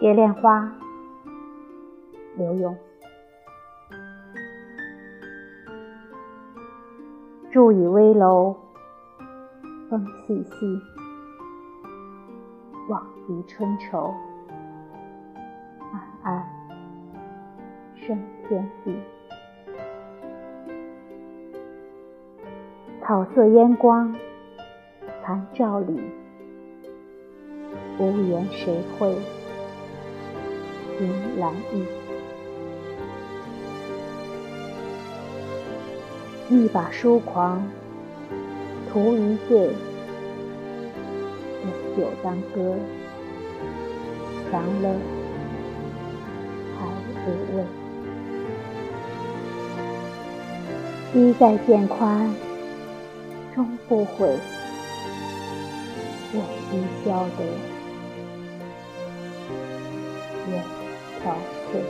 蝶恋花，刘墉。住倚危楼，风细细，望极春愁。暗暗生天地。草色烟光，残照里，无言谁会？凭栏意，一把疏狂，图一醉，有酒当歌，强了还无味。衣带渐宽终不悔，我今宵得。愿。好，对。